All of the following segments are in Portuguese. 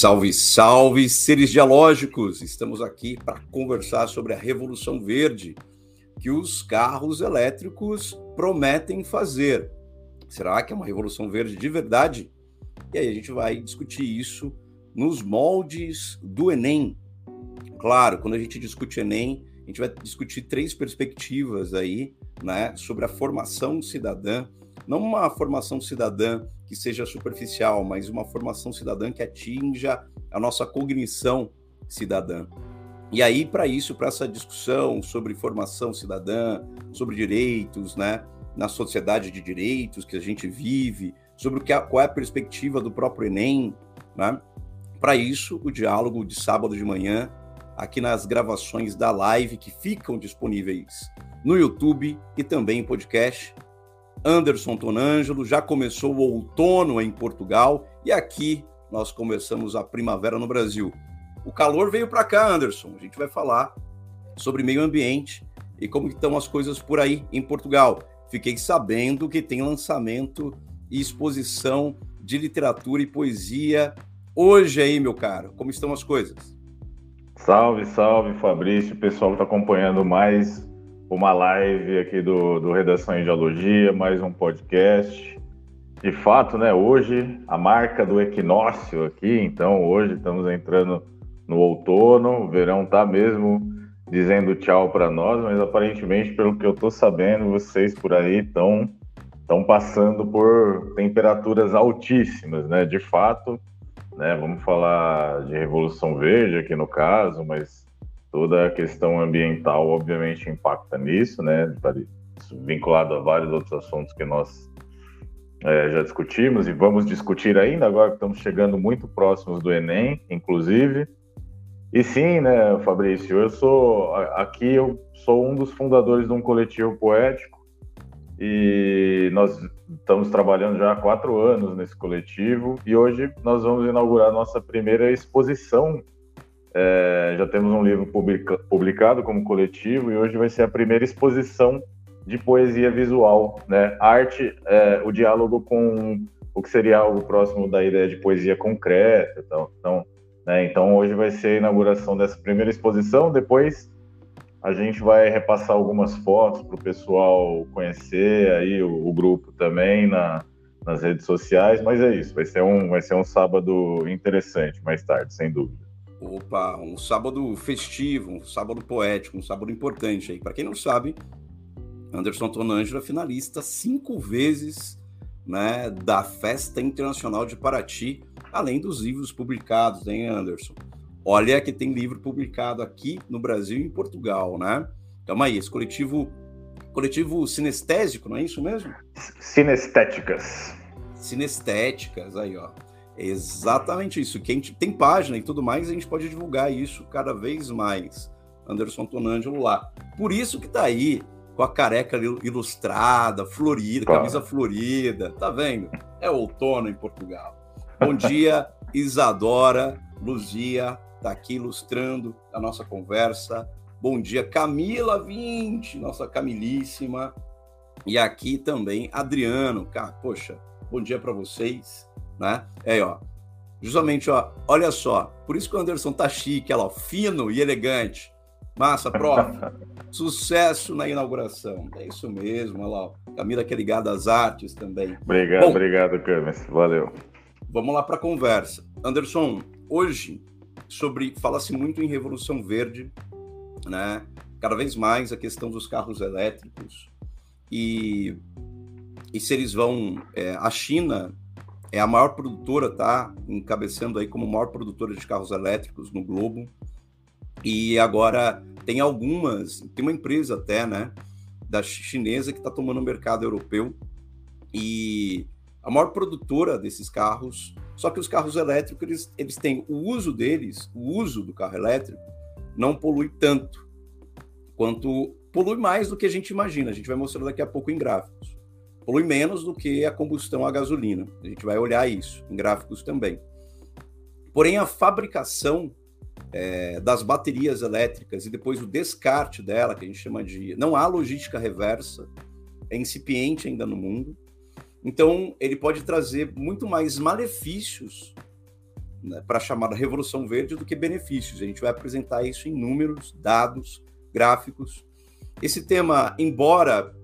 Salve, salve, seres dialógicos! Estamos aqui para conversar sobre a Revolução Verde que os carros elétricos prometem fazer. Será que é uma revolução verde de verdade? E aí a gente vai discutir isso nos moldes do Enem. Claro, quando a gente discute Enem, a gente vai discutir três perspectivas aí, né, sobre a formação cidadã, não uma formação cidadã que seja superficial, mas uma formação cidadã que atinja a nossa cognição cidadã. E aí, para isso, para essa discussão sobre formação cidadã, sobre direitos, né, na sociedade de direitos que a gente vive, sobre o que, qual é a perspectiva do próprio Enem, né? Para isso, o diálogo de sábado de manhã, aqui nas gravações da live que ficam disponíveis no YouTube e também em podcast, Anderson Tonângelo, já começou o outono em Portugal e aqui nós começamos a primavera no Brasil. O calor veio para cá, Anderson. A gente vai falar sobre meio ambiente e como estão as coisas por aí em Portugal. Fiquei sabendo que tem lançamento e exposição de literatura e poesia hoje aí, meu caro. Como estão as coisas? Salve, salve, Fabrício. O pessoal está acompanhando mais uma live aqui do, do Redação em Geologia, mais um podcast. De fato, né, hoje a marca do equinócio aqui, então hoje estamos entrando no outono, o verão tá mesmo dizendo tchau para nós, mas aparentemente, pelo que eu tô sabendo, vocês por aí estão estão passando por temperaturas altíssimas, né? De fato, né? Vamos falar de revolução verde aqui no caso, mas toda a questão ambiental obviamente impacta nisso, né? Vinculado a vários outros assuntos que nós é, já discutimos e vamos discutir ainda agora que estamos chegando muito próximos do Enem, inclusive. E sim, né, Fabrício, eu sou aqui eu sou um dos fundadores de um coletivo poético e nós estamos trabalhando já há quatro anos nesse coletivo e hoje nós vamos inaugurar nossa primeira exposição é, já temos um livro publica, publicado como coletivo e hoje vai ser a primeira exposição de poesia visual, né? Arte, é, o diálogo com o que seria algo próximo da ideia de poesia concreta. Então, então, né? então hoje vai ser a inauguração dessa primeira exposição. Depois a gente vai repassar algumas fotos para o pessoal conhecer aí o, o grupo também na, nas redes sociais. Mas é isso, vai ser um, vai ser um sábado interessante mais tarde, sem dúvida. Opa, um sábado festivo, um sábado poético, um sábado importante aí. Para quem não sabe, Anderson Tonângelo é finalista cinco vezes né, da Festa Internacional de Paraty, além dos livros publicados, hein, Anderson? Olha que tem livro publicado aqui no Brasil e em Portugal, né? Calma aí, esse coletivo, coletivo sinestésico, não é isso mesmo? Sinestéticas. Sinestéticas, aí, ó. É exatamente isso. Quem tem página e tudo mais, a gente pode divulgar isso cada vez mais. Anderson Tonângelo lá. Por isso que tá aí com a careca ilustrada, florida, camisa florida. Tá vendo? É outono em Portugal. Bom dia, Isadora Luzia, tá aqui ilustrando a nossa conversa. Bom dia, Camila 20, nossa Camilíssima. E aqui também Adriano. Cara, poxa, bom dia para vocês né? É, ó. Justamente, ó, olha só. Por isso que o Anderson tá chique, ó, fino e elegante. Massa, prof. Sucesso na inauguração. É isso mesmo, olha lá. Camila que é ligada às artes também. Obrigado, Bom, obrigado, Camis. Valeu. Vamos lá para a conversa. Anderson, hoje, sobre fala-se muito em Revolução Verde, né? Cada vez mais a questão dos carros elétricos e, e se eles vão. É, a China é a maior produtora, tá? Encabeçando aí como maior produtora de carros elétricos no globo. E agora tem algumas, tem uma empresa até, né, da chinesa que está tomando o mercado europeu e a maior produtora desses carros. Só que os carros elétricos eles, eles têm o uso deles, o uso do carro elétrico não polui tanto quanto polui mais do que a gente imagina. A gente vai mostrar daqui a pouco em gráficos polui menos do que a combustão a gasolina. A gente vai olhar isso em gráficos também. Porém, a fabricação é, das baterias elétricas e depois o descarte dela, que a gente chama de. Não há logística reversa, é incipiente ainda no mundo. Então, ele pode trazer muito mais malefícios né, para a chamada Revolução Verde do que benefícios. A gente vai apresentar isso em números, dados, gráficos. Esse tema, embora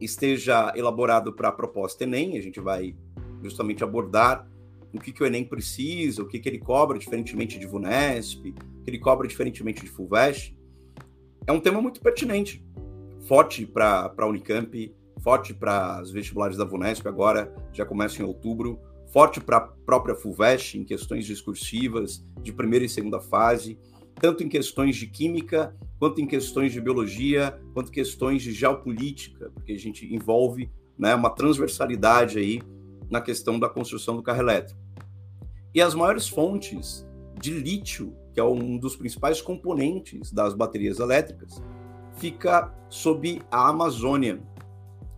esteja elaborado para a proposta Enem, a gente vai justamente abordar o que, que o Enem precisa, o que, que ele cobra, diferentemente de VUNESP, o que ele cobra diferentemente de FUVEST. É um tema muito pertinente, forte para a Unicamp, forte para os vestibulares da VUNESP, agora já começa em outubro, forte para a própria FUVEST em questões discursivas de primeira e segunda fase, tanto em questões de química, quanto em questões de biologia, quanto questões de geopolítica, porque a gente envolve né, uma transversalidade aí na questão da construção do carro elétrico. E as maiores fontes de lítio, que é um dos principais componentes das baterias elétricas, fica sob a Amazônia.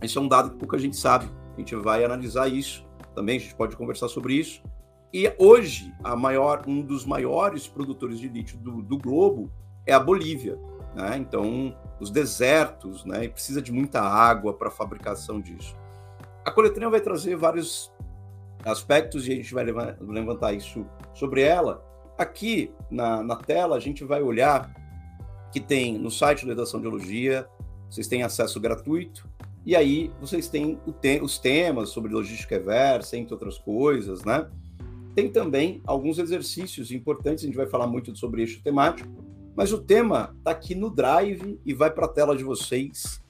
Esse é um dado que pouca gente sabe. A gente vai analisar isso também, a gente pode conversar sobre isso. E hoje, maior, um dos maiores produtores de lítio do, do globo é a Bolívia. Né? Então, os desertos, né? E precisa de muita água para a fabricação disso. A coletânea vai trazer vários aspectos e a gente vai levantar isso sobre ela. Aqui na, na tela, a gente vai olhar que tem no site da Redação de Geologia, vocês têm acesso gratuito, e aí vocês têm te os temas sobre logística reversa, entre outras coisas, né? Tem também alguns exercícios importantes, a gente vai falar muito sobre eixo temático, mas o tema está aqui no Drive e vai para a tela de vocês.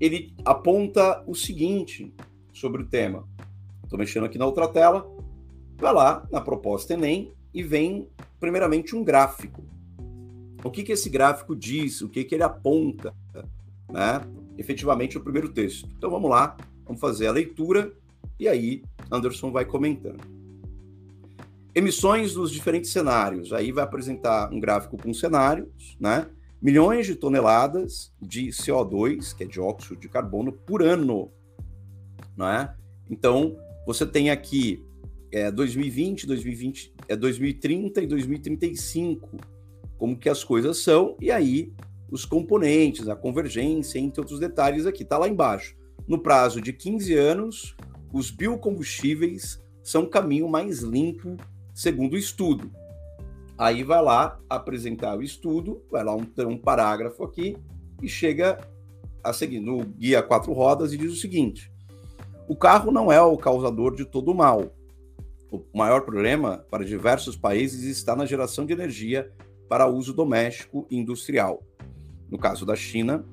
Ele aponta o seguinte sobre o tema. Estou mexendo aqui na outra tela. Vai lá na proposta Enem e vem, primeiramente, um gráfico. O que, que esse gráfico diz? O que, que ele aponta? Né? Efetivamente, o primeiro texto. Então vamos lá, vamos fazer a leitura e aí Anderson vai comentando. Emissões dos diferentes cenários. Aí vai apresentar um gráfico com cenários, né? Milhões de toneladas de CO2, que é dióxido de carbono, por ano. Né? Então, você tem aqui é, 2020, 2020, é 2030 e 2035, como que as coisas são, e aí os componentes, a convergência, entre outros detalhes aqui, está lá embaixo. No prazo de 15 anos, os biocombustíveis são o caminho mais limpo, segundo o estudo. Aí vai lá apresentar o estudo, vai lá um, um parágrafo aqui e chega a seguir no guia quatro rodas e diz o seguinte: o carro não é o causador de todo o mal. O maior problema para diversos países está na geração de energia para uso doméstico e industrial. No caso da China,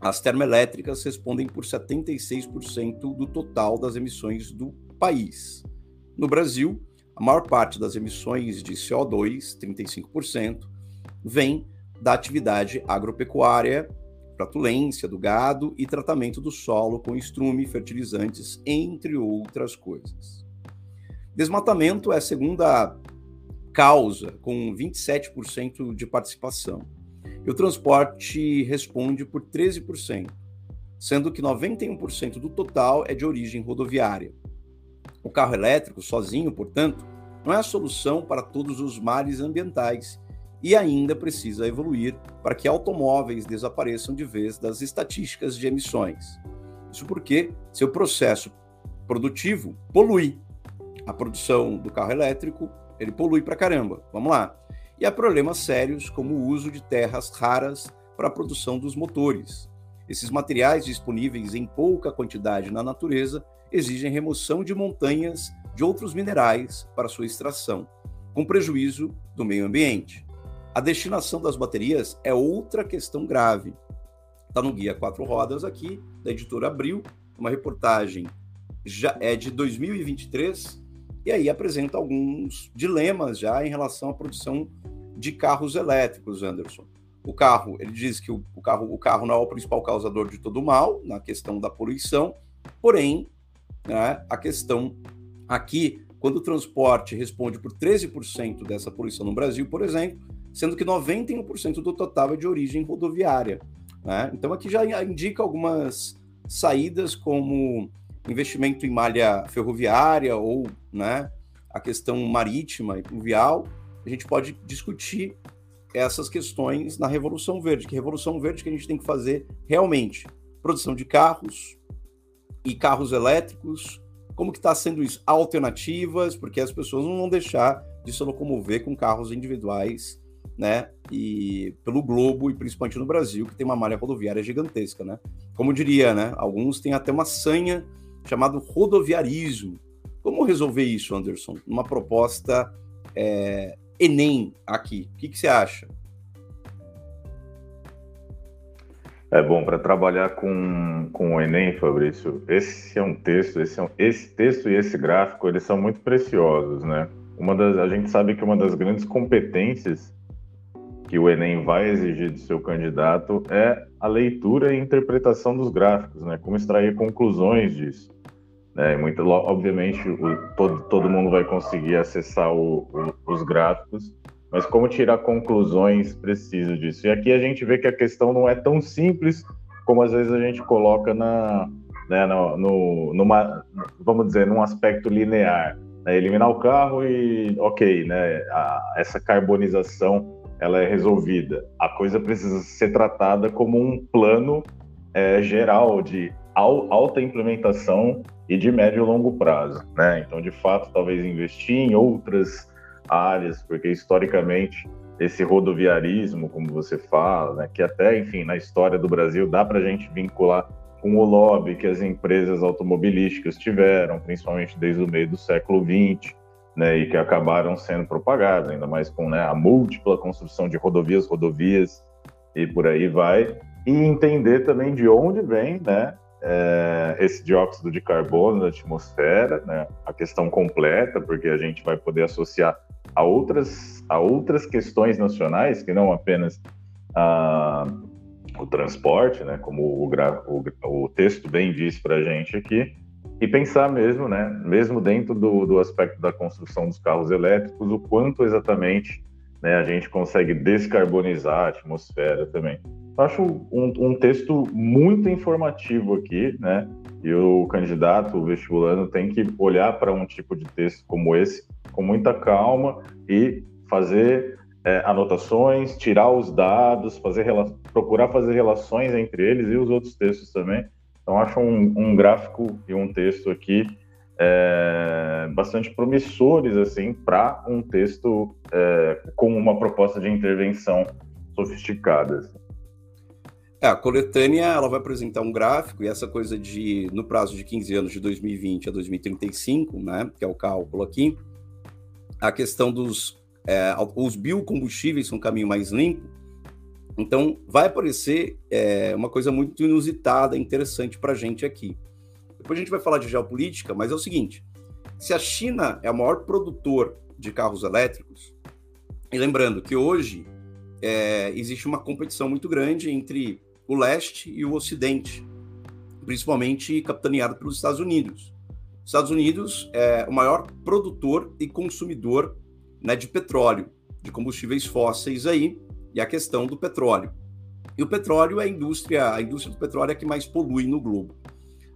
as termoelétricas respondem por 76% do total das emissões do país. No Brasil, a maior parte das emissões de CO2, 35%, vem da atividade agropecuária flatulência do gado e tratamento do solo com estrume, fertilizantes, entre outras coisas. Desmatamento é a segunda causa, com 27% de participação. E o transporte responde por 13%, sendo que 91% do total é de origem rodoviária. O carro elétrico, sozinho, portanto, não é a solução para todos os males ambientais e ainda precisa evoluir para que automóveis desapareçam de vez das estatísticas de emissões. Isso porque seu processo produtivo polui. A produção do carro elétrico, ele polui para caramba. Vamos lá. E há problemas sérios como o uso de terras raras para a produção dos motores. Esses materiais disponíveis em pouca quantidade na natureza exigem remoção de montanhas de outros minerais para sua extração, com prejuízo do meio ambiente. A destinação das baterias é outra questão grave. Está no guia quatro rodas aqui, da editora Abril, uma reportagem já é de 2023 e aí apresenta alguns dilemas já em relação à produção de carros elétricos, Anderson. O carro, ele diz que o, o carro, o carro não é o principal causador de todo o mal na questão da poluição, porém, né, a questão aqui, quando o transporte responde por 13% dessa poluição no Brasil, por exemplo, sendo que 91% do total é de origem rodoviária. Né? Então, aqui já indica algumas saídas, como investimento em malha ferroviária ou né, a questão marítima e fluvial. A gente pode discutir essas questões na Revolução Verde, que Revolução Verde que a gente tem que fazer realmente produção de carros e carros elétricos, como que está sendo isso? Alternativas, porque as pessoas não vão deixar de se locomover com carros individuais, né? E pelo globo e principalmente no Brasil, que tem uma malha rodoviária gigantesca, né? Como diria, né? Alguns têm até uma sanha chamado rodoviarismo. Como resolver isso, Anderson? Uma proposta é, Enem aqui. O que, que você acha? É bom para trabalhar com, com o Enem, Fabrício. Esse é um texto, esse, é um, esse texto e esse gráfico, eles são muito preciosos, né? Uma das, a gente sabe que uma das grandes competências que o Enem vai exigir do seu candidato é a leitura e interpretação dos gráficos, né? Como extrair conclusões disso. Né? Muito, obviamente, o, todo, todo mundo vai conseguir acessar o, o, os gráficos, mas como tirar conclusões precisas disso? E aqui a gente vê que a questão não é tão simples como às vezes a gente coloca na, né, no, no, numa, vamos dizer, num aspecto linear. Né? Eliminar o carro e, ok, né, a, essa carbonização ela é resolvida. A coisa precisa ser tratada como um plano é, geral de alta implementação e de médio e longo prazo. Né? Então, de fato, talvez investir em outras áreas, porque historicamente esse rodoviarismo, como você fala, né, que até, enfim, na história do Brasil dá para a gente vincular com o lobby que as empresas automobilísticas tiveram, principalmente desde o meio do século XX, né, e que acabaram sendo propagadas, ainda mais com né, a múltipla construção de rodovias, rodovias e por aí vai, e entender também de onde vem né, é, esse dióxido de carbono da atmosfera, né, a questão completa, porque a gente vai poder associar a outras, a outras questões nacionais, que não apenas a, o transporte, né, como o, o, o texto bem diz para a gente aqui, e pensar mesmo, né, mesmo dentro do, do aspecto da construção dos carros elétricos, o quanto exatamente né, a gente consegue descarbonizar a atmosfera também. Acho um, um, texto muito informativo aqui, né? E o candidato, o vestibulando, tem que olhar para um tipo de texto como esse com muita calma e fazer é, anotações, tirar os dados, fazer procurar fazer relações entre eles e os outros textos também. Então, acho um, um gráfico e um texto aqui é, bastante promissores assim para um texto é, com uma proposta de intervenção sofisticada. É, a coletânea ela vai apresentar um gráfico e essa coisa de no prazo de 15 anos de 2020 a 2035, né, que é o cálculo aqui, a questão dos é, os biocombustíveis são um caminho mais limpo. Então vai aparecer é, uma coisa muito inusitada, interessante para gente aqui. Depois a gente vai falar de geopolítica, mas é o seguinte: se a China é o maior produtor de carros elétricos, e lembrando que hoje é, existe uma competição muito grande entre o leste e o ocidente, principalmente capitaneado pelos Estados Unidos. Os Estados Unidos é o maior produtor e consumidor né, de petróleo, de combustíveis fósseis aí, e a questão do petróleo. E o petróleo é a indústria, a indústria do petróleo é a que mais polui no globo.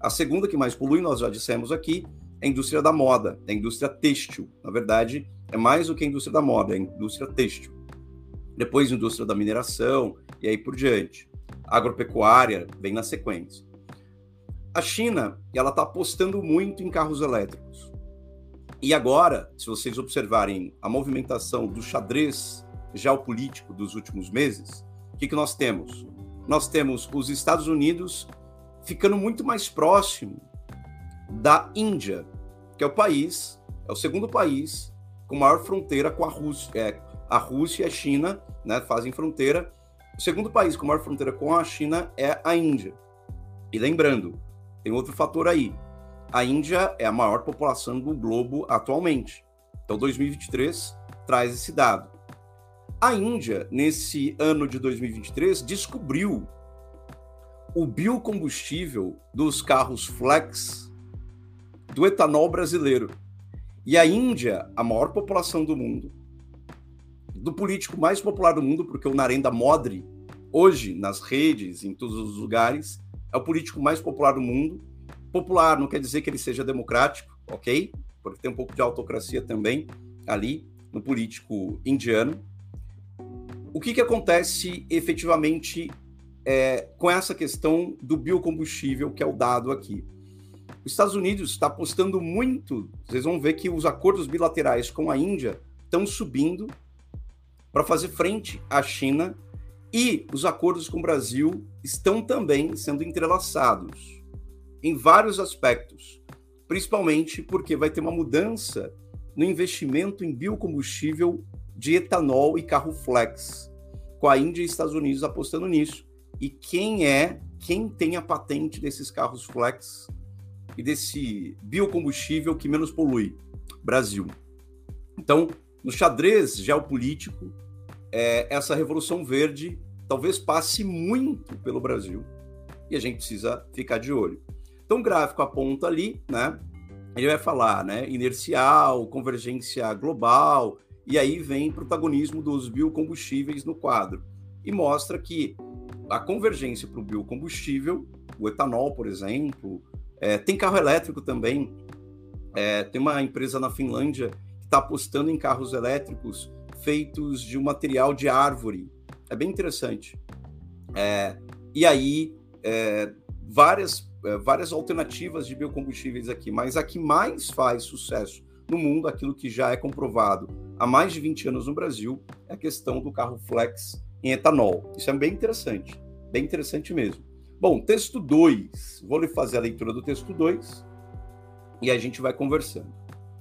A segunda que mais polui, nós já dissemos aqui, é a indústria da moda, é a indústria têxtil. Na verdade, é mais do que a indústria da moda, é a indústria têxtil. Depois, a indústria da mineração e aí por diante. A agropecuária vem na sequência. A China, ela está apostando muito em carros elétricos. E agora, se vocês observarem a movimentação do xadrez geopolítico dos últimos meses, o que, que nós temos? Nós temos os Estados Unidos ficando muito mais próximo da Índia, que é o país, é o segundo país com maior fronteira com a Rússia. É, a Rússia e a China né, fazem fronteira. O segundo país com maior fronteira com a China é a Índia. E lembrando, tem outro fator aí. A Índia é a maior população do globo atualmente. Então, 2023 traz esse dado. A Índia, nesse ano de 2023, descobriu o biocombustível dos carros flex do etanol brasileiro. E a Índia, a maior população do mundo, do político mais popular do mundo, porque o Narendra Modi, hoje, nas redes, em todos os lugares, é o político mais popular do mundo. Popular não quer dizer que ele seja democrático, ok? Porque tem um pouco de autocracia também ali no político indiano. O que, que acontece efetivamente é, com essa questão do biocombustível, que é o dado aqui. Os Estados Unidos está apostando muito, vocês vão ver que os acordos bilaterais com a Índia estão subindo para fazer frente à China e os acordos com o Brasil estão também sendo entrelaçados em vários aspectos, principalmente porque vai ter uma mudança no investimento em biocombustível de etanol e carro flex, com a Índia e Estados Unidos apostando nisso. E quem é, quem tem a patente desses carros flex e desse biocombustível que menos polui? Brasil. Então, no xadrez geopolítico, é, essa revolução verde talvez passe muito pelo Brasil e a gente precisa ficar de olho. Então, o gráfico aponta ali, né? Ele vai falar, né? Inercial, convergência global, e aí vem protagonismo dos biocombustíveis no quadro. E mostra que a convergência para o biocombustível, o etanol, por exemplo, é, tem carro elétrico também. É, tem uma empresa na Finlândia que está apostando em carros elétricos feitos de um material de árvore. É bem interessante. É, e aí, é, várias, é, várias alternativas de biocombustíveis aqui, mas a que mais faz sucesso no mundo, aquilo que já é comprovado há mais de 20 anos no Brasil, é a questão do carro flex em etanol. Isso é bem interessante, bem interessante mesmo. Bom, texto 2. Vou lhe fazer a leitura do texto 2 e a gente vai conversando.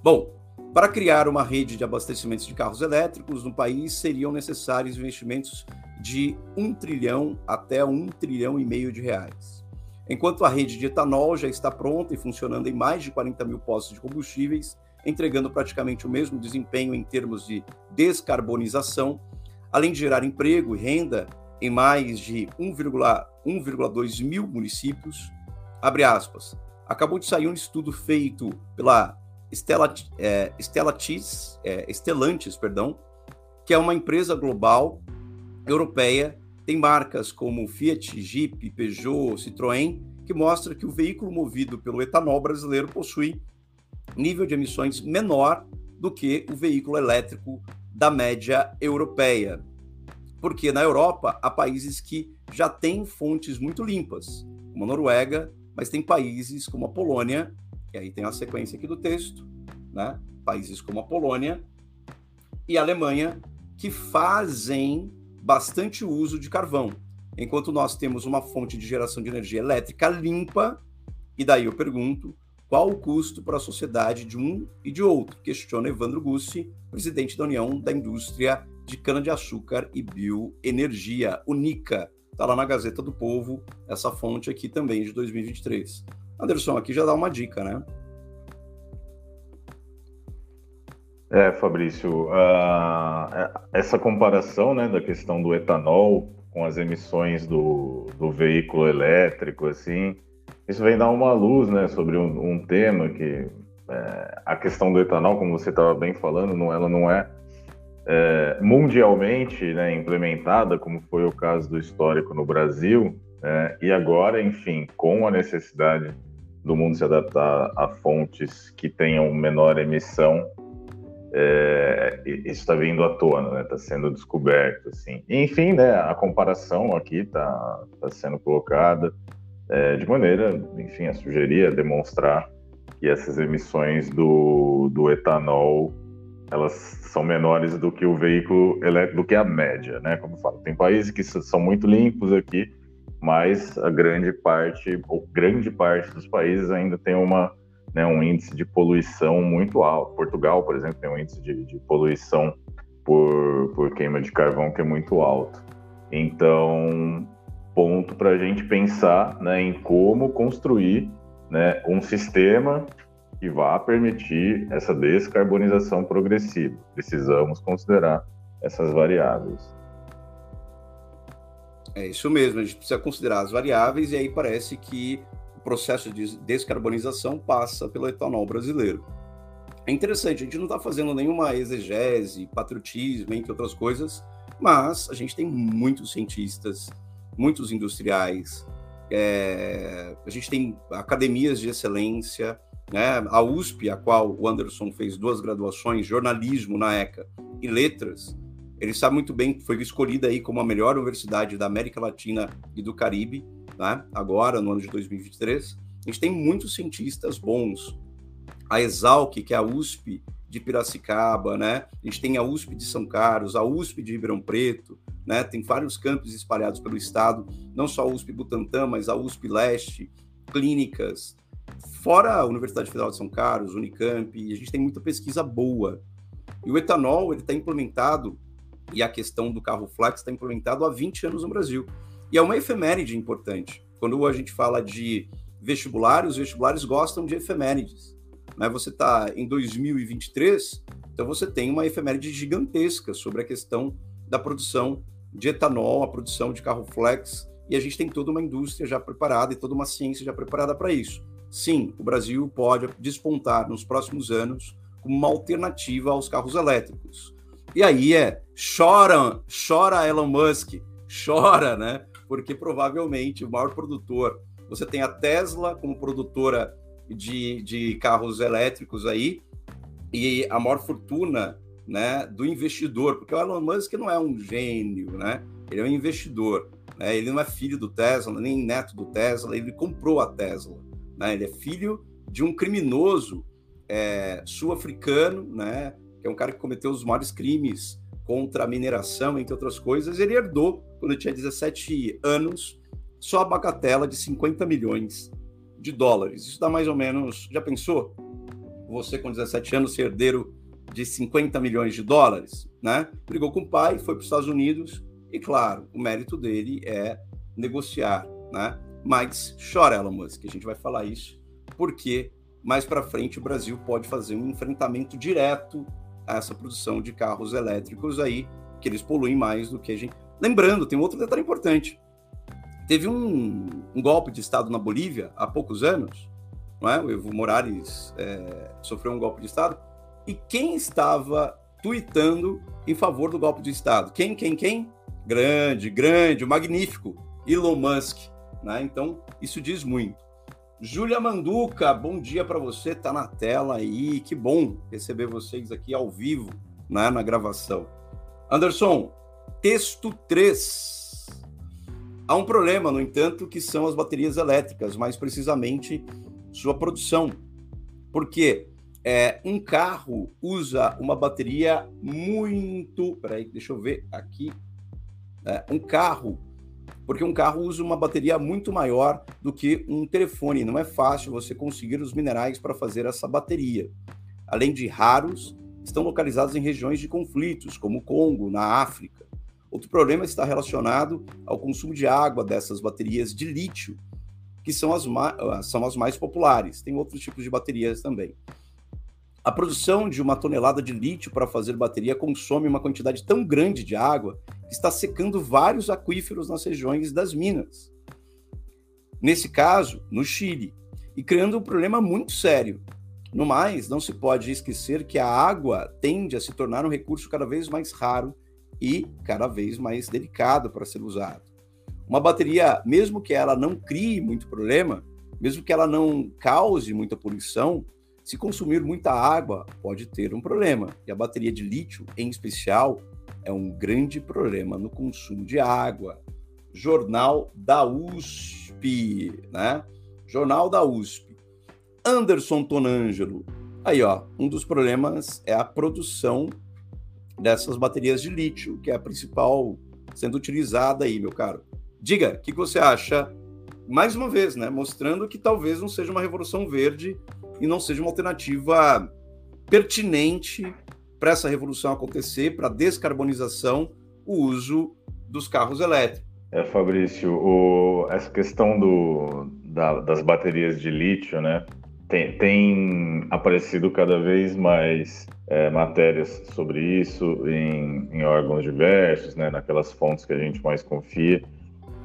Bom, para criar uma rede de abastecimentos de carros elétricos no país, seriam necessários investimentos de 1 trilhão até 1 trilhão e meio de reais. Enquanto a rede de etanol já está pronta e funcionando em mais de 40 mil postos de combustíveis, entregando praticamente o mesmo desempenho em termos de descarbonização, além de gerar emprego e renda em mais de 1,2 mil municípios. Abre aspas. Acabou de sair um estudo feito pela Stella, é, Stellantis, é, Stellantis, perdão, que é uma empresa global europeia, tem marcas como Fiat, Jeep, Peugeot, Citroën, que mostra que o veículo movido pelo etanol brasileiro possui nível de emissões menor do que o veículo elétrico da média europeia. Porque na Europa há países que já têm fontes muito limpas, como a Noruega, mas tem países como a Polônia e aí tem a sequência aqui do texto, né? Países como a Polônia e a Alemanha que fazem bastante uso de carvão, enquanto nós temos uma fonte de geração de energia elétrica limpa. E daí eu pergunto, qual o custo para a sociedade de um e de outro? Questiona Evandro Gussi, presidente da União da Indústria de Cana-de-Açúcar e Bioenergia, UNICA. Está lá na Gazeta do Povo, essa fonte aqui também de 2023. Anderson, aqui já dá uma dica, né? É, Fabrício, uh, essa comparação né, da questão do etanol com as emissões do, do veículo elétrico, assim, isso vem dar uma luz né, sobre um, um tema que é, a questão do etanol, como você estava bem falando, não, ela não é, é mundialmente né, implementada, como foi o caso do histórico no Brasil, é, e agora, enfim, com a necessidade do mundo se adaptar a fontes que tenham menor emissão, é, isso está vindo à tona, está né? sendo descoberto. Assim. Enfim, né, a comparação aqui está tá sendo colocada é, de maneira, enfim, a sugerir, a demonstrar que essas emissões do, do etanol elas são menores do que o veículo elétrico, do que a média, né? Como eu falo, tem países que são muito limpos aqui, mas a grande parte, ou grande parte dos países ainda tem uma, né, um índice de poluição muito alto. Portugal, por exemplo, tem um índice de, de poluição por, por queima de carvão que é muito alto. Então, ponto para a gente pensar né, em como construir né, um sistema que vá permitir essa descarbonização progressiva. Precisamos considerar essas variáveis. É isso mesmo, a gente precisa considerar as variáveis e aí parece que o processo de descarbonização passa pelo etanol brasileiro. É interessante, a gente não está fazendo nenhuma exegese, patriotismo, entre outras coisas, mas a gente tem muitos cientistas, muitos industriais, é, a gente tem academias de excelência, né? a USP, a qual o Anderson fez duas graduações, jornalismo na ECA e letras, ele sabe muito bem, foi escolhida aí como a melhor universidade da América Latina e do Caribe, né? agora, no ano de 2023. A gente tem muitos cientistas bons. A Exalc, que é a USP, de Piracicaba, né? A gente tem a USP de São Carlos, a USP de Ribeirão Preto, né? Tem vários campos espalhados pelo estado, não só a USP Butantã, mas a USP Leste, clínicas, fora a Universidade Federal de São Carlos, Unicamp, e a gente tem muita pesquisa boa. E o etanol, ele está implementado, e a questão do carro flex está implementado há 20 anos no Brasil. E é uma efeméride importante. Quando a gente fala de vestibulares, os vestibulares gostam de efemérides. Né? Você está em 2023, então você tem uma efeméride gigantesca sobre a questão da produção de etanol, a produção de carro flex, e a gente tem toda uma indústria já preparada e toda uma ciência já preparada para isso. Sim, o Brasil pode despontar nos próximos anos como uma alternativa aos carros elétricos. E aí é, chora, chora Elon Musk, chora, né? Porque provavelmente o maior produtor, você tem a Tesla como produtora de, de carros elétricos aí, e a maior fortuna né, do investidor, porque o Elon Musk não é um gênio, né? Ele é um investidor. Né? Ele não é filho do Tesla, nem neto do Tesla, ele comprou a Tesla. Né? Ele é filho de um criminoso é, sul-africano, né? que é um cara que cometeu os maiores crimes contra a mineração, entre outras coisas. Ele herdou, quando tinha 17 anos, só a bagatela de 50 milhões de dólares. Isso dá mais ou menos. Já pensou? Você com 17 anos ser herdeiro de 50 milhões de dólares, né? Brigou com o pai, foi para os Estados Unidos e, claro, o mérito dele é negociar, né? Mas chora Elon Musk, a gente vai falar isso, porque mais para frente o Brasil pode fazer um enfrentamento direto a essa produção de carros elétricos aí, que eles poluem mais do que a gente. Lembrando, tem outro detalhe importante. Teve um, um golpe de Estado na Bolívia há poucos anos, não é? o Evo Morales é, sofreu um golpe de Estado, e quem estava tweetando em favor do golpe de Estado? Quem, quem, quem? Grande, grande, magnífico, Elon Musk. Né? Então, isso diz muito. Júlia Manduca, bom dia para você, tá na tela aí, que bom receber vocês aqui ao vivo, né, na gravação. Anderson, texto 3. Há um problema, no entanto, que são as baterias elétricas, mais precisamente sua produção. Porque é, um carro usa uma bateria muito. Peraí, deixa eu ver aqui. É, um carro, porque um carro usa uma bateria muito maior do que um telefone. Não é fácil você conseguir os minerais para fazer essa bateria. Além de raros, estão localizados em regiões de conflitos, como o Congo, na África. Outro problema está relacionado ao consumo de água dessas baterias de lítio, que são as, ah, são as mais populares. Tem outros tipos de baterias também. A produção de uma tonelada de lítio para fazer bateria consome uma quantidade tão grande de água que está secando vários aquíferos nas regiões das minas. Nesse caso, no Chile, e criando um problema muito sério. No mais, não se pode esquecer que a água tende a se tornar um recurso cada vez mais raro e cada vez mais delicado para ser usado. Uma bateria, mesmo que ela não crie muito problema, mesmo que ela não cause muita poluição, se consumir muita água, pode ter um problema. E a bateria de lítio, em especial, é um grande problema no consumo de água. Jornal da USP, né? Jornal da USP. Anderson Tonângelo. Aí, ó, um dos problemas é a produção dessas baterias de lítio, que é a principal sendo utilizada aí, meu caro. Diga, o que você acha? Mais uma vez, né? Mostrando que talvez não seja uma revolução verde e não seja uma alternativa pertinente para essa revolução acontecer, para a descarbonização, o uso dos carros elétricos. É, Fabrício, o, essa questão do, da, das baterias de lítio, né, tem, tem aparecido cada vez mais é, matérias sobre isso em, em, órgãos diversos, né, naquelas fontes que a gente mais confia,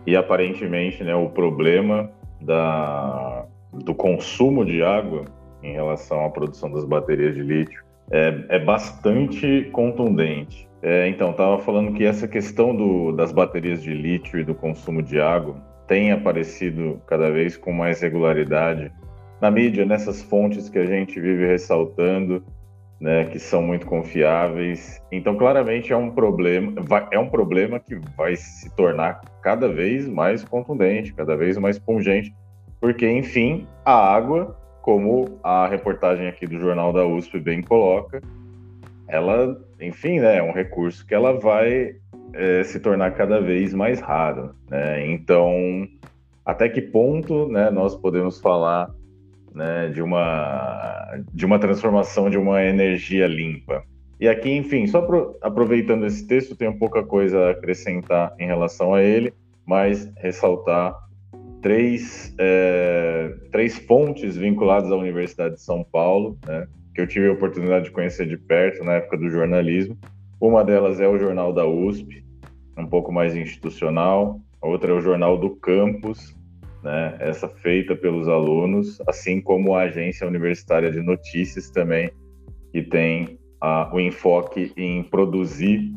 e aparentemente, né, o problema da, do consumo de água em relação à produção das baterias de lítio é, é bastante contundente. É, então, estava falando que essa questão do, das baterias de lítio e do consumo de água tem aparecido cada vez com mais regularidade na mídia, nessas fontes que a gente vive ressaltando, né, que são muito confiáveis. Então, claramente é um problema, vai, é um problema que vai se tornar cada vez mais contundente, cada vez mais pungente, porque, enfim, a água como a reportagem aqui do Jornal da USP bem coloca, ela, enfim, né, é um recurso que ela vai é, se tornar cada vez mais raro. Né? Então, até que ponto né, nós podemos falar né, de, uma, de uma transformação de uma energia limpa? E aqui, enfim, só pro, aproveitando esse texto, tenho pouca coisa a acrescentar em relação a ele, mas ressaltar três, é, três fontes vinculadas à Universidade de São Paulo, né, que eu tive a oportunidade de conhecer de perto na época do jornalismo. Uma delas é o Jornal da USP, um pouco mais institucional. A outra é o Jornal do Campus, né? essa feita pelos alunos, assim como a Agência Universitária de Notícias também, que tem a, o enfoque em produzir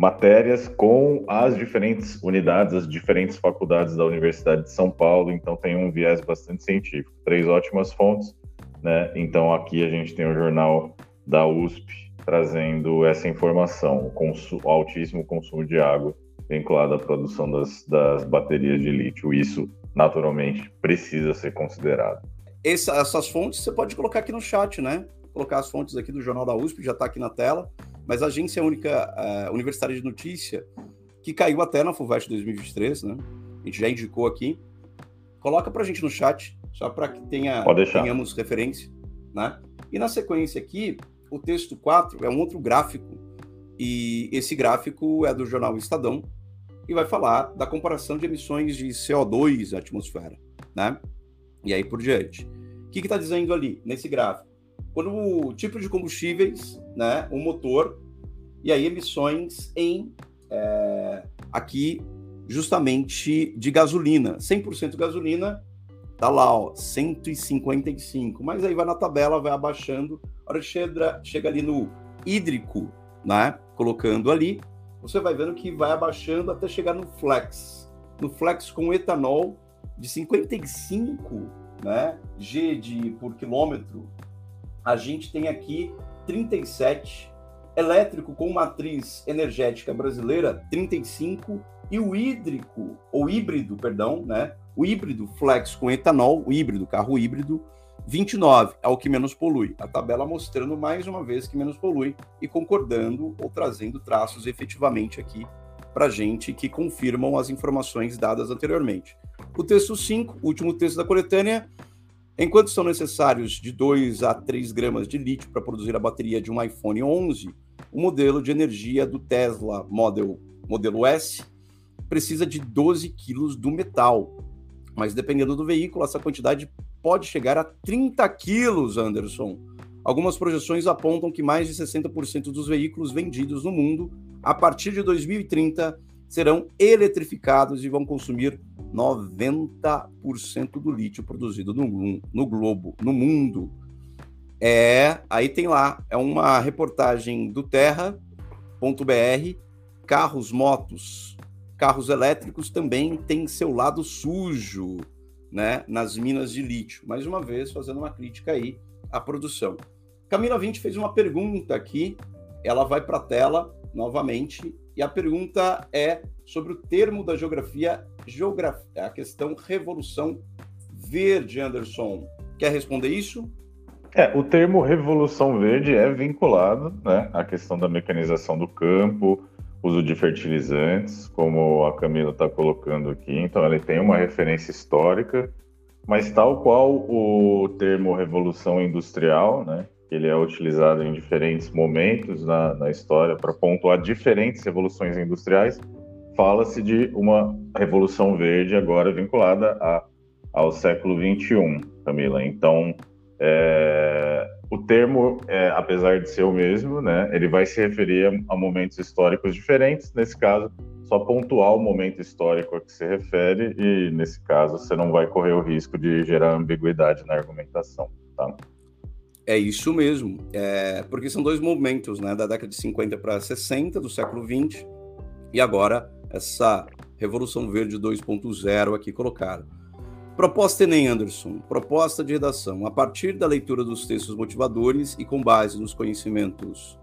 matérias com as diferentes unidades, as diferentes faculdades da Universidade de São Paulo, então tem um viés bastante científico. Três ótimas fontes, né? Então aqui a gente tem o jornal da USP, trazendo essa informação, o, consumo, o altíssimo consumo de água vinculado à produção das, das baterias de lítio. Isso, naturalmente, precisa ser considerado. Essa, essas fontes você pode colocar aqui no chat, né? Colocar as fontes aqui do Jornal da USP, já está aqui na tela, mas a Agência Única uh, Universitária de Notícia, que caiu até na FUVEST 2023, né? A gente já indicou aqui. Coloca para a gente no chat, só para que tenha, tenhamos referência, né? E na sequência aqui, o texto 4 é um outro gráfico, e esse gráfico é do jornal Estadão, e vai falar da comparação de emissões de CO2 na atmosfera, né? E aí por diante. O que está dizendo ali nesse gráfico? Quando o tipo de combustíveis, né, o motor, e aí emissões em é, aqui justamente de gasolina, 100% gasolina, tá lá, ó, 155, mas aí vai na tabela, vai abaixando hora que chega, chega ali no hídrico, né? Colocando ali, você vai vendo que vai abaixando até chegar no flex. No flex com etanol de 55 né, G de, por quilômetro, a gente tem aqui 37. Elétrico com matriz energética brasileira, 35. E o hídrico, ou híbrido, perdão, né? O híbrido flex com etanol, o híbrido, carro híbrido, 29 é o que menos polui. A tabela mostrando mais uma vez que menos polui e concordando ou trazendo traços efetivamente aqui para gente que confirmam as informações dadas anteriormente. O texto 5, último texto da coletânea. Enquanto são necessários de 2 a 3 gramas de lítio para produzir a bateria de um iPhone 11, o modelo de energia do Tesla Model, modelo S precisa de 12 quilos do metal. Mas dependendo do veículo, essa quantidade pode chegar a 30 quilos, Anderson. Algumas projeções apontam que mais de 60% dos veículos vendidos no mundo, a partir de 2030, serão eletrificados e vão consumir 90% do lítio produzido no, no globo, no mundo. É, aí tem lá, é uma reportagem do terra.br, carros, motos, carros elétricos também têm seu lado sujo né, nas minas de lítio. Mais uma vez, fazendo uma crítica aí à produção. Camila 20 fez uma pergunta aqui, ela vai para a tela novamente, e a pergunta é sobre o termo da geografia, geografia a questão Revolução Verde, Anderson. Quer responder isso? É, o termo Revolução Verde é vinculado né, à questão da mecanização do campo, uso de fertilizantes, como a Camila está colocando aqui. Então, ele tem uma referência histórica, mas tal qual o termo revolução industrial, né, ele é utilizado em diferentes momentos na, na história para pontuar diferentes revoluções industriais, fala-se de uma revolução verde agora vinculada a, ao século 21, Camila. Então, é, o termo, é, apesar de ser o mesmo, né, ele vai se referir a, a, momentos históricos diferentes. Nesse caso, só pontuar o momento histórico a que se refere e, nesse caso, você não vai correr o risco de gerar ambiguidade na argumentação. Tá? É isso mesmo, é, porque são dois momentos, né, da década de 50 para 60 do século 20 e agora essa Revolução Verde 2.0 aqui colocada. Proposta Enem Anderson, proposta de redação. A partir da leitura dos textos motivadores e com base nos conhecimentos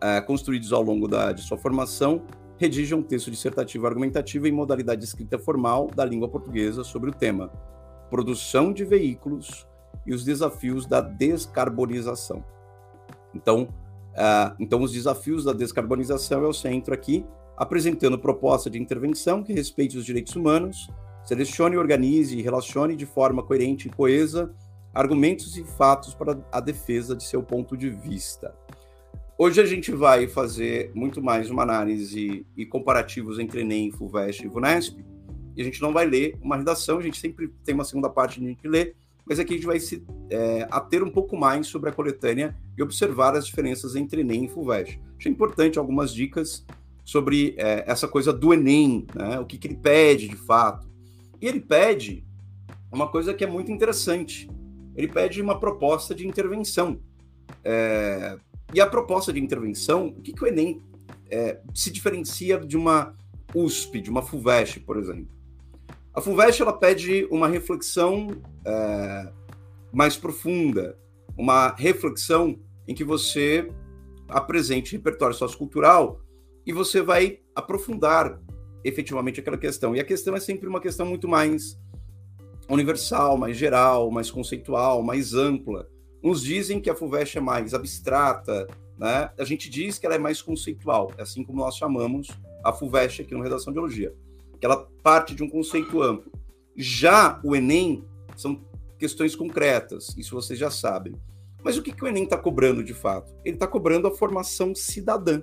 é, construídos ao longo da, de sua formação, redija um texto dissertativo argumentativo em modalidade escrita formal da língua portuguesa sobre o tema produção de veículos e os desafios da descarbonização. Então, uh, então os desafios da descarbonização é o centro aqui, apresentando proposta de intervenção que respeite os direitos humanos, selecione, organize e relacione de forma coerente e coesa argumentos e fatos para a defesa de seu ponto de vista. Hoje a gente vai fazer muito mais uma análise e comparativos entre Enem, FUVEST e VUNESP, e a gente não vai ler uma redação, a gente sempre tem uma segunda parte de a gente ler, mas aqui a gente vai se é, ater um pouco mais sobre a coletânea e observar as diferenças entre Enem e FUVEST. Achei importante algumas dicas sobre é, essa coisa do Enem, né? o que, que ele pede de fato. E ele pede uma coisa que é muito interessante, ele pede uma proposta de intervenção. É, e a proposta de intervenção, o que, que o Enem é, se diferencia de uma USP, de uma FUVEST, por exemplo? A FUVEST ela pede uma reflexão é, mais profunda, uma reflexão em que você apresente repertório sociocultural e você vai aprofundar efetivamente aquela questão. E a questão é sempre uma questão muito mais universal, mais geral, mais conceitual, mais ampla. Uns dizem que a FUVEST é mais abstrata, né? A gente diz que ela é mais conceitual, é assim como nós chamamos a FUVEST aqui no Redação de Biologia, que ela parte de um conceito amplo. Já o Enem são questões concretas, isso vocês já sabem. Mas o que, que o Enem está cobrando de fato? Ele está cobrando a formação cidadã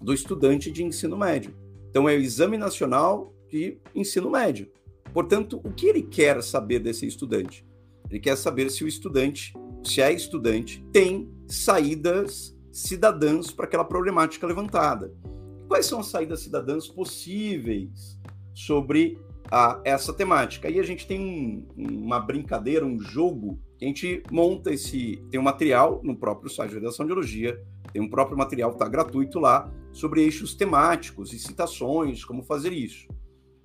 do estudante de ensino médio. Então, é o Exame Nacional de Ensino Médio. Portanto, o que ele quer saber desse estudante? Ele quer saber se o estudante, se é estudante, tem saídas cidadãs para aquela problemática levantada. Quais são as saídas cidadãs possíveis sobre a, essa temática? Aí a gente tem um, uma brincadeira, um jogo, que a gente monta esse. Tem um material no próprio site de Redação de Biologia, tem um próprio material que está gratuito lá, sobre eixos temáticos e citações, como fazer isso.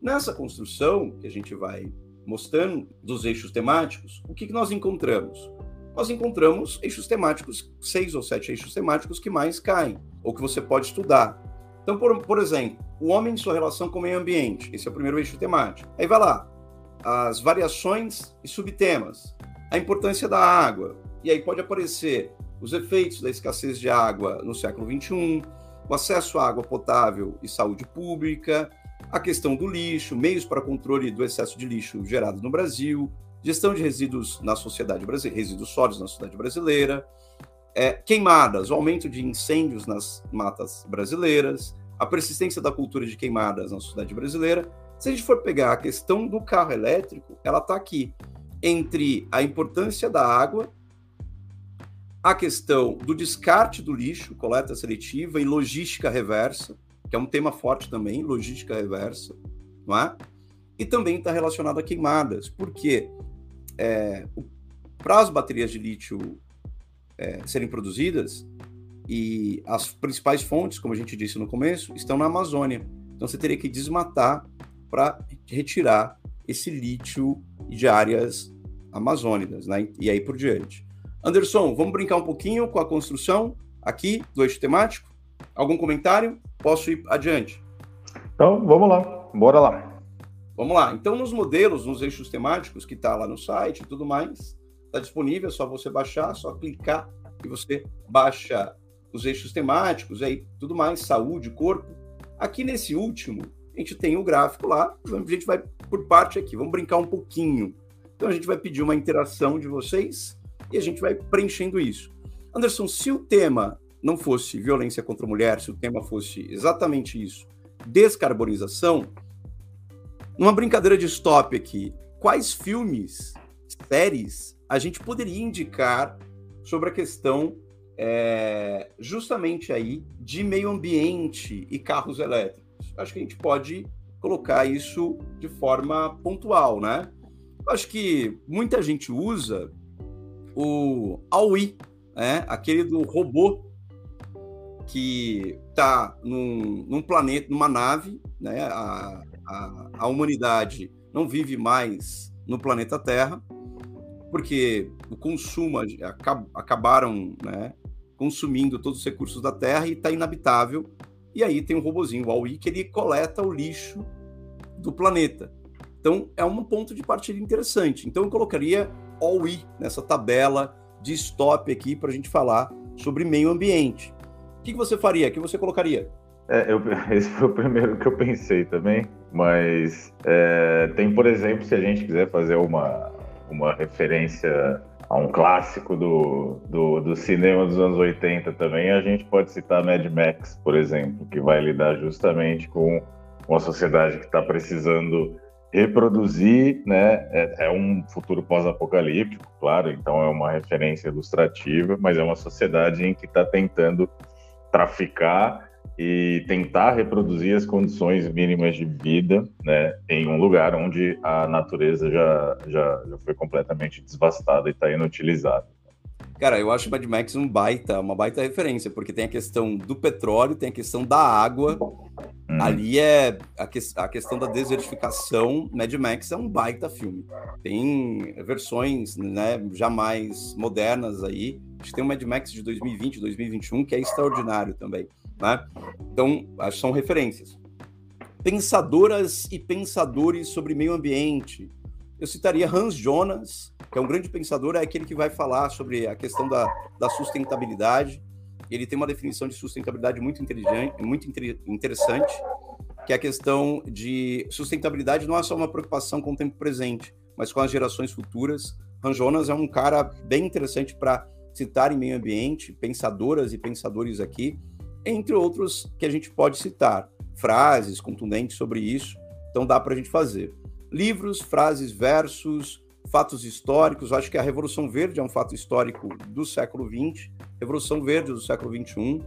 Nessa construção que a gente vai mostrando dos eixos temáticos, o que, que nós encontramos? Nós encontramos eixos temáticos, seis ou sete eixos temáticos que mais caem, ou que você pode estudar. Então, por, por exemplo, o homem e sua relação com o meio ambiente, esse é o primeiro eixo temático. Aí vai lá, as variações e subtemas, a importância da água, e aí pode aparecer os efeitos da escassez de água no século XXI, o acesso à água potável e saúde pública, a questão do lixo, meios para controle do excesso de lixo gerado no Brasil, gestão de resíduos na sociedade brasileira, resíduos sólidos na sociedade brasileira, é, queimadas, o aumento de incêndios nas matas brasileiras, a persistência da cultura de queimadas na sociedade brasileira. Se a gente for pegar a questão do carro elétrico, ela está aqui entre a importância da água, a questão do descarte do lixo, coleta seletiva e logística reversa, que é um tema forte também, logística reversa, não é? E também está relacionado a queimadas, porque é, para as baterias de lítio é, serem produzidas, e as principais fontes, como a gente disse no começo, estão na Amazônia. Então você teria que desmatar para retirar esse lítio de áreas amazônicas, né? E aí por diante. Anderson, vamos brincar um pouquinho com a construção aqui do eixo temático? Algum comentário? Posso ir adiante? Então, vamos lá. Bora lá. Vamos lá. Então, nos modelos, nos eixos temáticos que está lá no site e tudo mais, está disponível, é só você baixar, só clicar e você baixa os eixos temáticos, aí tudo mais, saúde, corpo. Aqui nesse último, a gente tem o gráfico lá, a gente vai por parte aqui, vamos brincar um pouquinho. Então a gente vai pedir uma interação de vocês e a gente vai preenchendo isso. Anderson, se o tema não fosse violência contra a mulher, se o tema fosse exatamente isso, descarbonização, numa brincadeira de stop aqui, quais filmes, séries a gente poderia indicar sobre a questão é, justamente aí de meio ambiente e carros elétricos? Acho que a gente pode colocar isso de forma pontual, né? Acho que muita gente usa o Aui, né? aquele do robô que está num, num, planeta, numa nave, né? A, a, a, humanidade não vive mais no planeta Terra, porque o consumo acab, acabaram né, consumindo todos os recursos da Terra e está inabitável. E aí tem um robozinho, o Huawei, que ele coleta o lixo do planeta. Então é um ponto de partida interessante. Então eu colocaria all-i nessa tabela de stop aqui para a gente falar sobre meio ambiente. O que, que você faria? O que você colocaria? É, eu, esse foi o primeiro que eu pensei também, mas é, tem, por exemplo, se a gente quiser fazer uma, uma referência a um clássico do, do, do, cinema dos anos 80 também, a gente pode citar Mad Max, por exemplo, que vai lidar justamente com uma sociedade que está precisando reproduzir, né? É, é um futuro pós-apocalíptico, claro, então é uma referência ilustrativa, mas é uma sociedade em que está tentando traficar e tentar reproduzir as condições mínimas de vida, né, em um lugar onde a natureza já, já, já foi completamente devastada e está inutilizada. Cara, eu acho Mad Max um baita, uma baita referência, porque tem a questão do petróleo, tem a questão da água. Hum. Ali é a, que, a, questão da desertificação. Mad Max é um baita filme. Tem versões, né, já mais modernas aí. A gente tem o Mad Max de 2020, 2021, que é extraordinário também. Né? Então, são referências. Pensadoras e pensadores sobre meio ambiente. Eu citaria Hans Jonas, que é um grande pensador, é aquele que vai falar sobre a questão da, da sustentabilidade. Ele tem uma definição de sustentabilidade muito inteligente, muito interessante, que é a questão de sustentabilidade não é só uma preocupação com o tempo presente, mas com as gerações futuras. Hans Jonas é um cara bem interessante para citar em meio ambiente, pensadoras e pensadores aqui entre outros que a gente pode citar. Frases contundentes sobre isso, então dá para a gente fazer. Livros, frases, versos, fatos históricos. Acho que a Revolução Verde é um fato histórico do século XX, Revolução Verde do século XXI.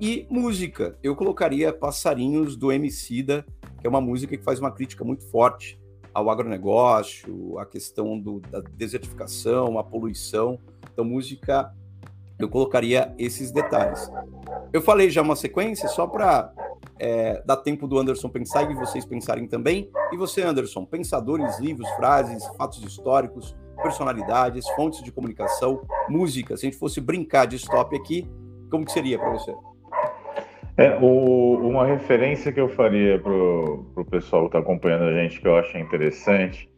E música. Eu colocaria Passarinhos do Emicida, que é uma música que faz uma crítica muito forte ao agronegócio, à questão do, da desertificação, à poluição. Então, música eu colocaria esses detalhes. Eu falei já uma sequência só para é, dar tempo do Anderson pensar e vocês pensarem também. E você, Anderson, pensadores, livros, frases, fatos históricos, personalidades, fontes de comunicação, música. Se a gente fosse brincar de stop aqui, como que seria para você? É, o, uma referência que eu faria para o pessoal que está acompanhando a gente, que eu acho interessante,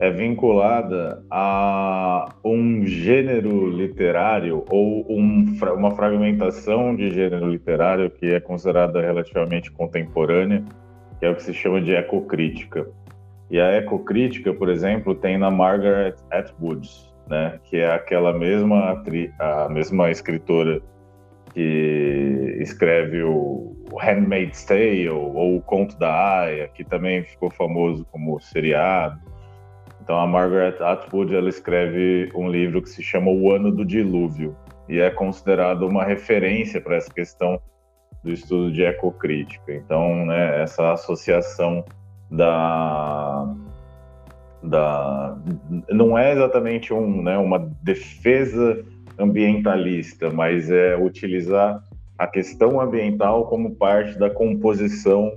é vinculada a um gênero literário ou um, uma fragmentação de gênero literário que é considerada relativamente contemporânea, que é o que se chama de ecocrítica. E a ecocrítica, por exemplo, tem na Margaret Atwood, né, que é aquela mesma atri a mesma escritora que escreve o Handmaid's Tale ou o Conto da Aya, que também ficou famoso como seriado. Então a Margaret Atwood ela escreve um livro que se chama O Ano do Dilúvio e é considerado uma referência para essa questão do estudo de ecocrítica. Então, né, essa associação da da não é exatamente um, né, uma defesa ambientalista, mas é utilizar a questão ambiental como parte da composição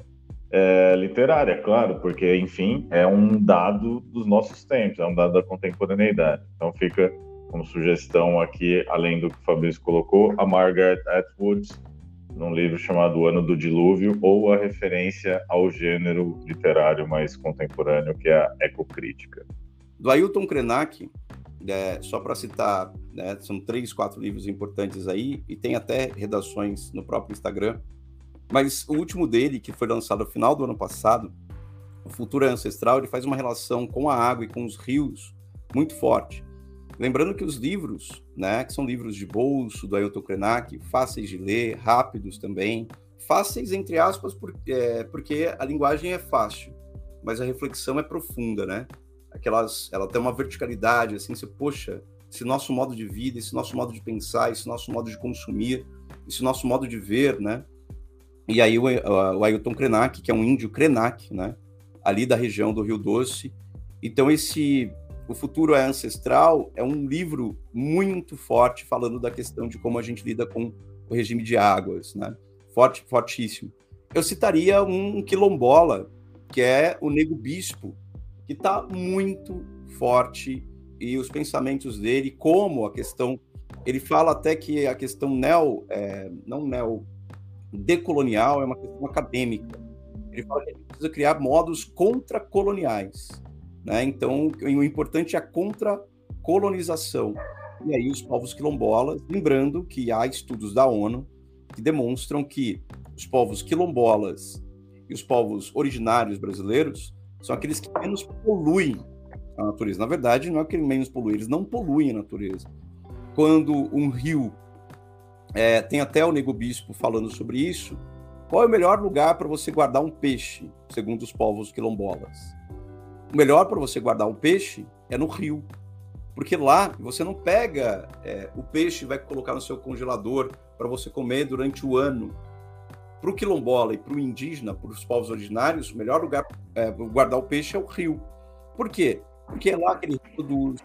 é, literária, claro, porque, enfim, é um dado dos nossos tempos, é um dado da contemporaneidade. Então fica como sugestão aqui, além do que o Fabrício colocou, a Margaret Atwood, num livro chamado O Ano do Dilúvio, ou a referência ao gênero literário mais contemporâneo, que é a ecocrítica. Do Ailton Krenak, é, só para citar, né, são três, quatro livros importantes aí, e tem até redações no próprio Instagram, mas o último dele, que foi lançado no final do ano passado, o Futuro Ancestral, ele faz uma relação com a água e com os rios muito forte. Lembrando que os livros, né, que são livros de bolso do Ailton Krenak, fáceis de ler, rápidos também, fáceis entre aspas, por, é, porque a linguagem é fácil, mas a reflexão é profunda, né? Aquelas, ela tem uma verticalidade, assim, você, poxa, esse nosso modo de vida, esse nosso modo de pensar, esse nosso modo de consumir, esse nosso modo de ver, né? E aí o, o Ailton Krenak, que é um índio Krenak, né? Ali da região do Rio Doce. Então esse O Futuro é Ancestral é um livro muito forte falando da questão de como a gente lida com o regime de águas, né? Forte, fortíssimo. Eu citaria um quilombola, que é o Nego Bispo, que está muito forte e os pensamentos dele, como a questão, ele fala até que a questão neo, é, não neo decolonial é uma questão acadêmica. Ele fala que a gente precisa criar modos contracoloniais. Né? Então, o importante é a contra colonização. E aí os povos quilombolas, lembrando que há estudos da ONU que demonstram que os povos quilombolas e os povos originários brasileiros são aqueles que menos poluem a natureza. Na verdade, não é que menos poluem, eles não poluem a natureza. Quando um rio, é, tem até o Nego Bispo falando sobre isso, qual é o melhor lugar para você guardar um peixe, segundo os povos quilombolas? O melhor para você guardar um peixe é no rio. Porque lá você não pega é, o peixe e vai colocar no seu congelador para você comer durante o ano. Para o quilombola e para o indígena, para os povos originários, o melhor lugar é, para guardar o peixe é o rio. Por quê? Porque é lá que ele produz,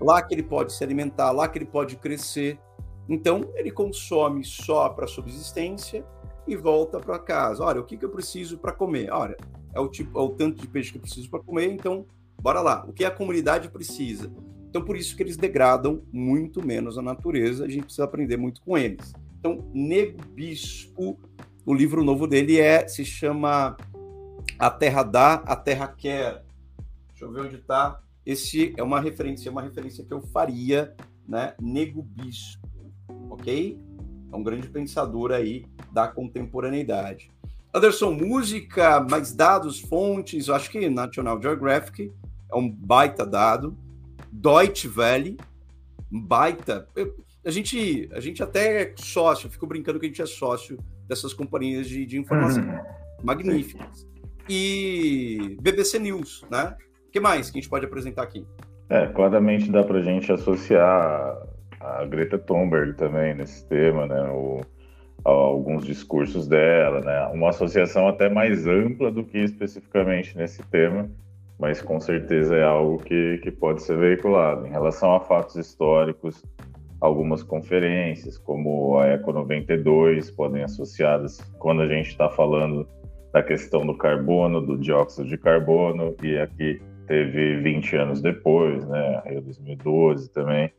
lá que ele pode se alimentar, lá que ele pode crescer. Então, ele consome só para subsistência e volta para casa. Olha, o que, que eu preciso para comer? Olha, é o, tipo, é o tanto de peixe que eu preciso para comer, então, bora lá. O que a comunidade precisa? Então, por isso que eles degradam muito menos a natureza, a gente precisa aprender muito com eles. Então, Nego o livro novo dele é se chama A Terra Dá, A Terra Quer. Deixa eu ver onde está. Esse é uma referência, é uma referência que eu faria, né? Nego Bispo, ok? É um grande pensador aí da contemporaneidade. Anderson, música, mais dados, fontes, eu acho que National Geographic é um baita dado. Deutsche Welle, baita. a gente, a gente até é sócio, eu fico brincando que a gente é sócio dessas companhias de, de informação. Uhum. Magníficas. E BBC News, né? O que mais que a gente pode apresentar aqui? É, claramente dá para a gente associar a Greta Thunberg também nesse tema, né? O, alguns discursos dela, né? Uma associação até mais ampla do que especificamente nesse tema, mas com certeza é algo que, que pode ser veiculado. Em relação a fatos históricos, algumas conferências, como a Eco 92, podem associadas quando a gente está falando da questão do carbono, do dióxido de carbono, e aqui teve 20 anos depois, né, Rio 2012 também.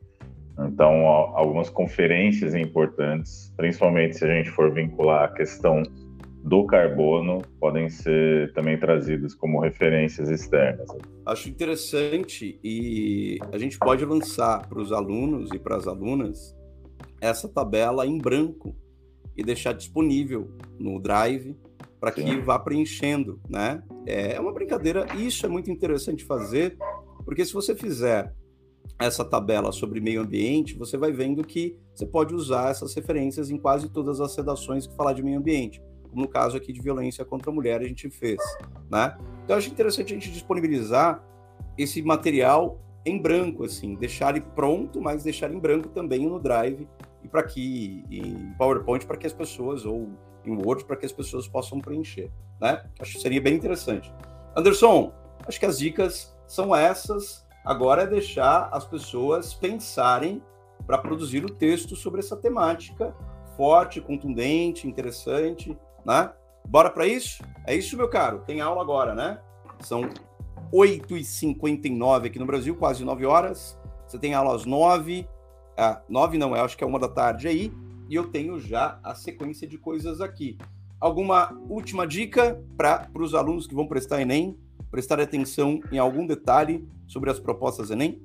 Então, algumas conferências importantes, principalmente se a gente for vincular a questão do carbono podem ser também trazidos como referências externas. Acho interessante e a gente pode lançar para os alunos e para as alunas essa tabela em branco e deixar disponível no Drive para que vá preenchendo, né? É uma brincadeira, isso é muito interessante fazer, porque se você fizer essa tabela sobre meio ambiente, você vai vendo que você pode usar essas referências em quase todas as redações que falar de meio ambiente como no caso aqui de violência contra a mulher a gente fez, né? Então acho interessante a gente disponibilizar esse material em branco, assim, deixar ele pronto, mas deixar em branco também no Drive e para que em PowerPoint para que as pessoas ou em Word para que as pessoas possam preencher, né? Acho que seria bem interessante. Anderson, acho que as dicas são essas. Agora é deixar as pessoas pensarem para produzir o texto sobre essa temática forte, contundente, interessante, né? Bora para isso? É isso, meu caro. Tem aula agora, né? São 8h59 aqui no Brasil, quase 9 horas. Você tem aula às 9. Ah, 9 não, eu acho que é uma da tarde aí. E eu tenho já a sequência de coisas aqui. Alguma última dica para os alunos que vão prestar Enem? Prestar atenção em algum detalhe sobre as propostas Enem?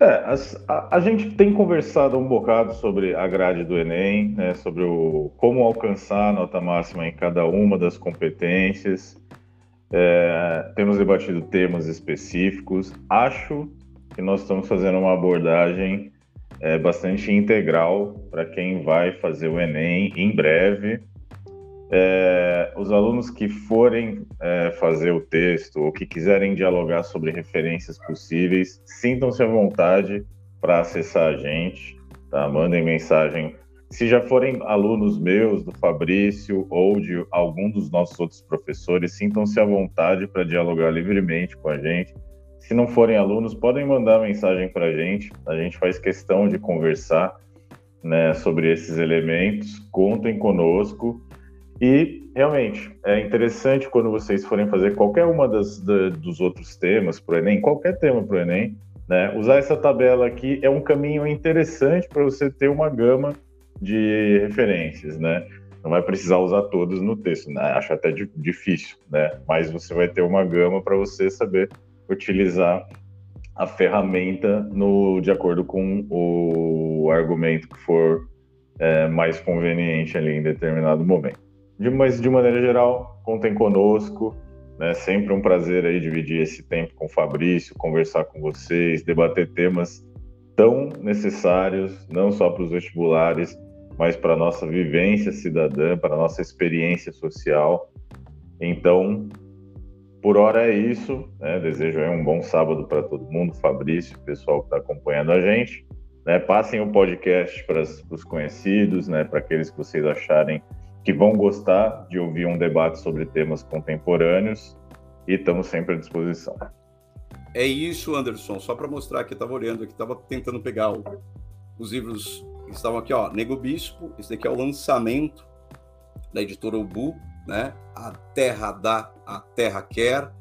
É, a, a, gente tem conversado um bocado sobre a grade do Enem, né, sobre o, como alcançar a nota máxima em cada uma das competências. É, temos debatido temas específicos. Acho que nós estamos fazendo uma abordagem é, bastante integral para quem vai fazer o Enem em breve é, os alunos que forem é, fazer o texto ou que quiserem dialogar sobre referências possíveis, sintam-se à vontade para acessar a gente, tá? Mandem mensagem. Se já forem alunos meus, do Fabrício ou de algum dos nossos outros professores, sintam-se à vontade para dialogar livremente com a gente. Se não forem alunos, podem mandar mensagem para a gente. A gente faz questão de conversar né, sobre esses elementos. Contem conosco. E realmente é interessante quando vocês forem fazer qualquer uma das, da, dos outros temas para o Enem, qualquer tema para o Enem, né, usar essa tabela aqui é um caminho interessante para você ter uma gama de referências, né? Não vai precisar usar todas no texto, né? acho até difícil, né? Mas você vai ter uma gama para você saber utilizar a ferramenta no, de acordo com o argumento que for é, mais conveniente ali em determinado momento. De, mas, de maneira geral, contem conosco. Né? Sempre um prazer aí dividir esse tempo com o Fabrício, conversar com vocês, debater temas tão necessários, não só para os vestibulares, mas para a nossa vivência cidadã, para a nossa experiência social. Então, por hora é isso. Né? Desejo um bom sábado para todo mundo, Fabrício, pessoal que está acompanhando a gente. Né? Passem o podcast para os conhecidos, né? para aqueles que vocês acharem que vão gostar de ouvir um debate sobre temas contemporâneos e estamos sempre à disposição. É isso, Anderson. Só para mostrar que estava olhando aqui, estava tentando pegar o, os livros que estavam aqui, ó. Nego Bispo, esse daqui é o lançamento da editora Ubu, né? A Terra dá, a Terra quer.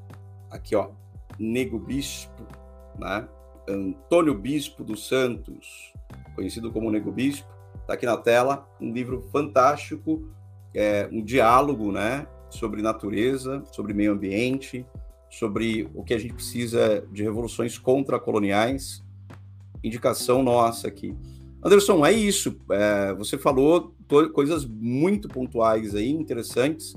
Aqui, ó, Nego Bispo, né? Antônio Bispo dos Santos, conhecido como Nego Bispo, está aqui na tela, um livro fantástico, é, um diálogo, né? Sobre natureza, sobre meio ambiente, sobre o que a gente precisa de revoluções contra-coloniais. Indicação nossa aqui. Anderson, é isso. É, você falou coisas muito pontuais aí, interessantes,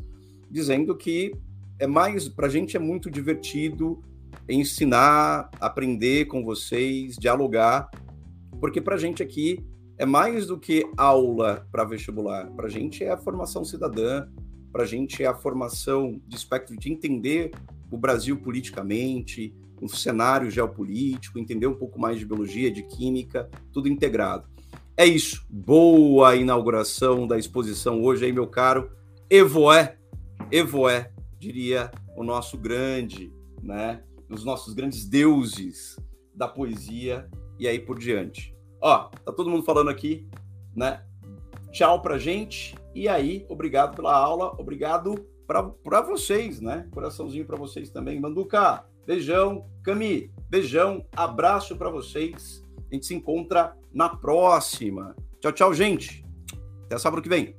dizendo que é mais, para a gente é muito divertido ensinar, aprender com vocês, dialogar, porque para a gente aqui é mais do que aula para vestibular. Para a gente é a formação cidadã, para a gente é a formação de espectro de entender o Brasil politicamente, o cenário geopolítico, entender um pouco mais de biologia, de química, tudo integrado. É isso. Boa inauguração da exposição hoje aí, meu caro. Evoé, Evoé, diria o nosso grande, né? Os nossos grandes deuses da poesia e aí por diante. Ó, tá todo mundo falando aqui, né? Tchau pra gente. E aí, obrigado pela aula, obrigado para vocês, né? Coraçãozinho para vocês também. Manduca, beijão. Cami, beijão. Abraço para vocês. A gente se encontra na próxima. Tchau, tchau, gente. Até sábado que vem.